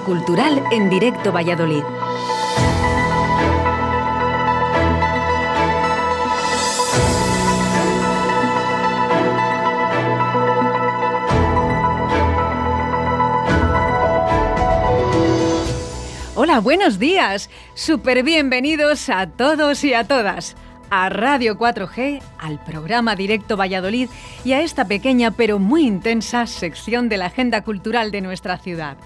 cultural en directo Valladolid. Hola, buenos días. Súper bienvenidos a todos y a todas a Radio 4G, al programa Directo Valladolid y a esta pequeña pero muy intensa sección de la agenda cultural de nuestra ciudad.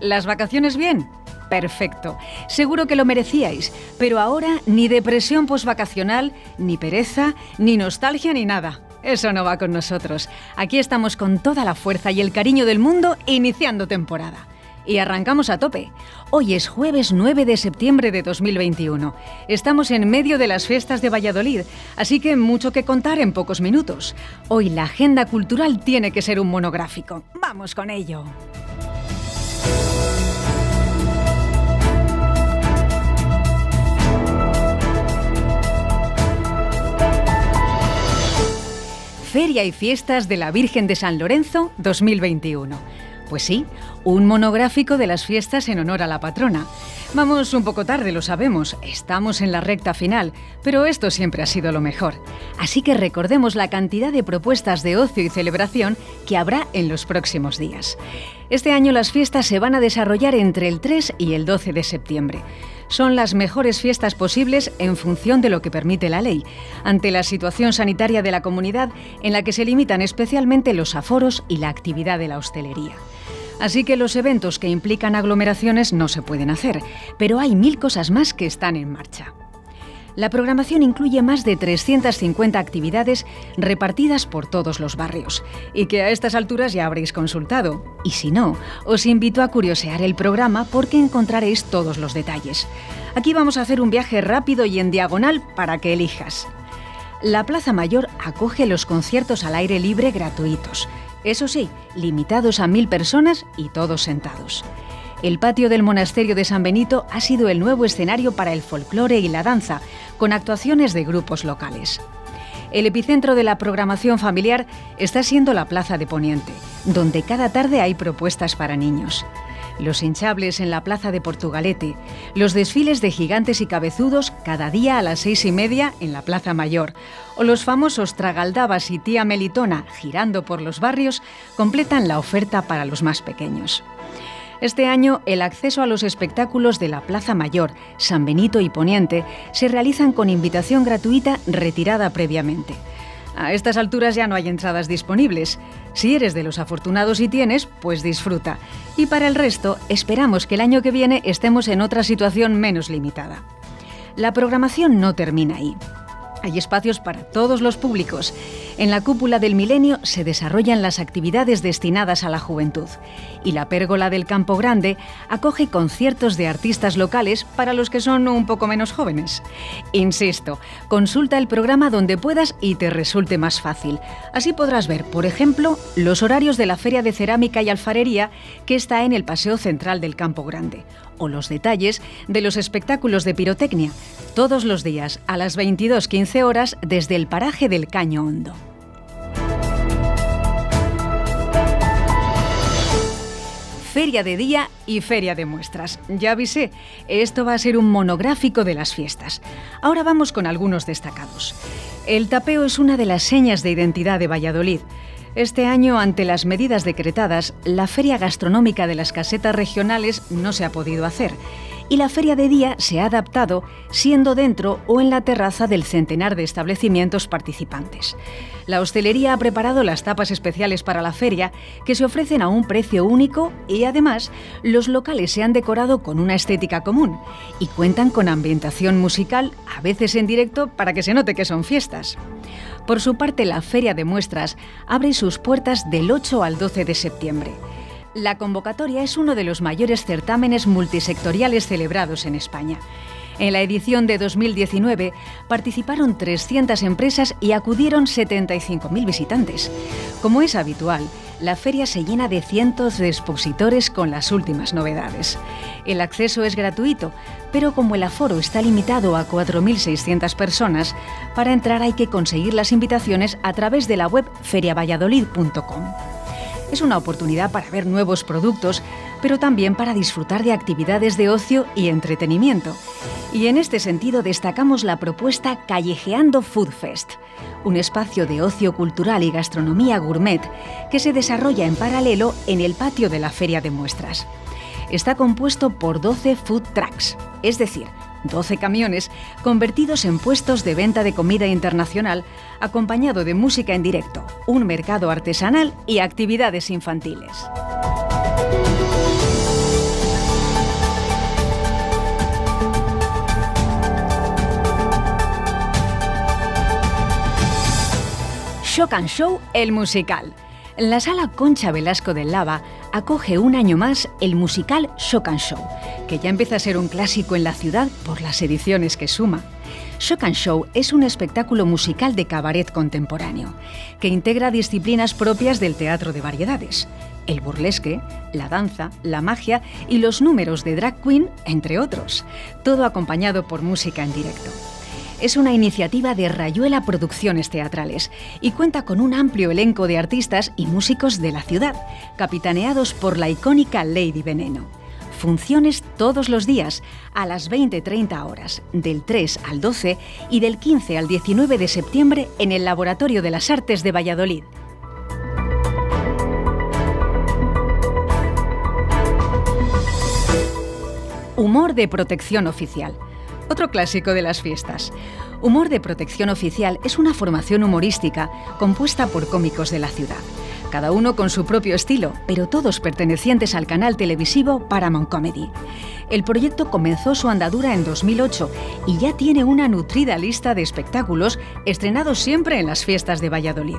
¿Las vacaciones bien? Perfecto. Seguro que lo merecíais, pero ahora ni depresión posvacacional, ni pereza, ni nostalgia, ni nada. Eso no va con nosotros. Aquí estamos con toda la fuerza y el cariño del mundo iniciando temporada y arrancamos a tope. Hoy es jueves 9 de septiembre de 2021. Estamos en medio de las fiestas de Valladolid, así que mucho que contar en pocos minutos. Hoy la agenda cultural tiene que ser un monográfico. Vamos con ello. Feria y Fiestas de la Virgen de San Lorenzo 2021. Pues sí, un monográfico de las fiestas en honor a la patrona. Vamos un poco tarde, lo sabemos, estamos en la recta final, pero esto siempre ha sido lo mejor. Así que recordemos la cantidad de propuestas de ocio y celebración que habrá en los próximos días. Este año las fiestas se van a desarrollar entre el 3 y el 12 de septiembre son las mejores fiestas posibles en función de lo que permite la ley, ante la situación sanitaria de la comunidad en la que se limitan especialmente los aforos y la actividad de la hostelería. Así que los eventos que implican aglomeraciones no se pueden hacer, pero hay mil cosas más que están en marcha. La programación incluye más de 350 actividades repartidas por todos los barrios y que a estas alturas ya habréis consultado. Y si no, os invito a curiosear el programa porque encontraréis todos los detalles. Aquí vamos a hacer un viaje rápido y en diagonal para que elijas. La Plaza Mayor acoge los conciertos al aire libre gratuitos eso sí, limitados a mil personas y todos sentados. El patio del monasterio de San Benito ha sido el nuevo escenario para el folclore y la danza, con actuaciones de grupos locales. El epicentro de la programación familiar está siendo la Plaza de Poniente, donde cada tarde hay propuestas para niños los hinchables en la plaza de Portugalete, los desfiles de gigantes y cabezudos cada día a las seis y media en la Plaza Mayor, o los famosos Tragaldabas y Tía Melitona girando por los barrios completan la oferta para los más pequeños. Este año, el acceso a los espectáculos de la Plaza Mayor, San Benito y Poniente se realizan con invitación gratuita retirada previamente. A estas alturas ya no hay entradas disponibles. Si eres de los afortunados y tienes, pues disfruta. Y para el resto, esperamos que el año que viene estemos en otra situación menos limitada. La programación no termina ahí. Hay espacios para todos los públicos. En la cúpula del milenio se desarrollan las actividades destinadas a la juventud y la pérgola del Campo Grande acoge conciertos de artistas locales para los que son un poco menos jóvenes. Insisto, consulta el programa donde puedas y te resulte más fácil. Así podrás ver, por ejemplo, los horarios de la Feria de Cerámica y Alfarería que está en el Paseo Central del Campo Grande o los detalles de los espectáculos de pirotecnia, todos los días a las 22.15 horas desde el paraje del Caño Hondo. Feria de día y feria de muestras. Ya avisé, esto va a ser un monográfico de las fiestas. Ahora vamos con algunos destacados. El tapeo es una de las señas de identidad de Valladolid. Este año, ante las medidas decretadas, la feria gastronómica de las casetas regionales no se ha podido hacer y la feria de día se ha adaptado siendo dentro o en la terraza del centenar de establecimientos participantes. La hostelería ha preparado las tapas especiales para la feria que se ofrecen a un precio único y además los locales se han decorado con una estética común y cuentan con ambientación musical, a veces en directo, para que se note que son fiestas. Por su parte, la Feria de Muestras abre sus puertas del 8 al 12 de septiembre. La convocatoria es uno de los mayores certámenes multisectoriales celebrados en España. En la edición de 2019 participaron 300 empresas y acudieron 75.000 visitantes. Como es habitual, la feria se llena de cientos de expositores con las últimas novedades. El acceso es gratuito, pero como el aforo está limitado a 4.600 personas, para entrar hay que conseguir las invitaciones a través de la web feriavalladolid.com. Es una oportunidad para ver nuevos productos, pero también para disfrutar de actividades de ocio y entretenimiento. Y en este sentido destacamos la propuesta Callejeando Food Fest, un espacio de ocio cultural y gastronomía gourmet que se desarrolla en paralelo en el patio de la feria de muestras. Está compuesto por 12 food trucks, es decir, 12 camiones convertidos en puestos de venta de comida internacional, acompañado de música en directo, un mercado artesanal y actividades infantiles. Shock and Show, el musical. La sala Concha Velasco del Lava acoge un año más el musical Shock and Show, que ya empieza a ser un clásico en la ciudad por las ediciones que suma. Shock and Show es un espectáculo musical de cabaret contemporáneo, que integra disciplinas propias del teatro de variedades, el burlesque, la danza, la magia y los números de drag queen, entre otros, todo acompañado por música en directo es una iniciativa de Rayuela Producciones Teatrales y cuenta con un amplio elenco de artistas y músicos de la ciudad, capitaneados por la icónica Lady Veneno. Funciones todos los días a las 20-30 horas, del 3 al 12 y del 15 al 19 de septiembre en el Laboratorio de las Artes de Valladolid. Humor de protección oficial otro clásico de las fiestas. Humor de Protección Oficial es una formación humorística compuesta por cómicos de la ciudad, cada uno con su propio estilo, pero todos pertenecientes al canal televisivo Paramount Comedy. El proyecto comenzó su andadura en 2008 y ya tiene una nutrida lista de espectáculos estrenados siempre en las fiestas de Valladolid.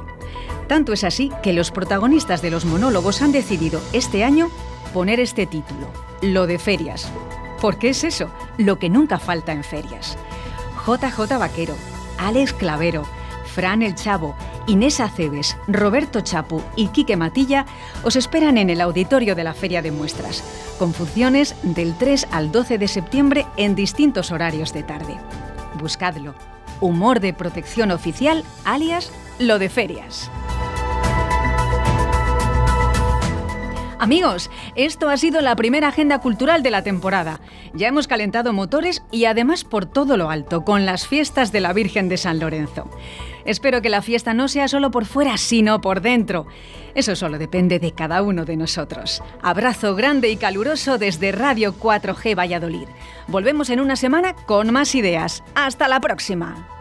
Tanto es así que los protagonistas de los monólogos han decidido este año poner este título, Lo de Ferias, porque es eso, lo que nunca falta en ferias. JJ Vaquero, Alex Clavero, Fran el Chavo, Inés Aceves, Roberto Chapu y Quique Matilla os esperan en el auditorio de la Feria de Muestras, con funciones del 3 al 12 de septiembre en distintos horarios de tarde. Buscadlo. Humor de protección oficial, alias lo de ferias. Amigos, esto ha sido la primera agenda cultural de la temporada. Ya hemos calentado motores y además por todo lo alto, con las fiestas de la Virgen de San Lorenzo. Espero que la fiesta no sea solo por fuera, sino por dentro. Eso solo depende de cada uno de nosotros. Abrazo grande y caluroso desde Radio 4G Valladolid. Volvemos en una semana con más ideas. Hasta la próxima.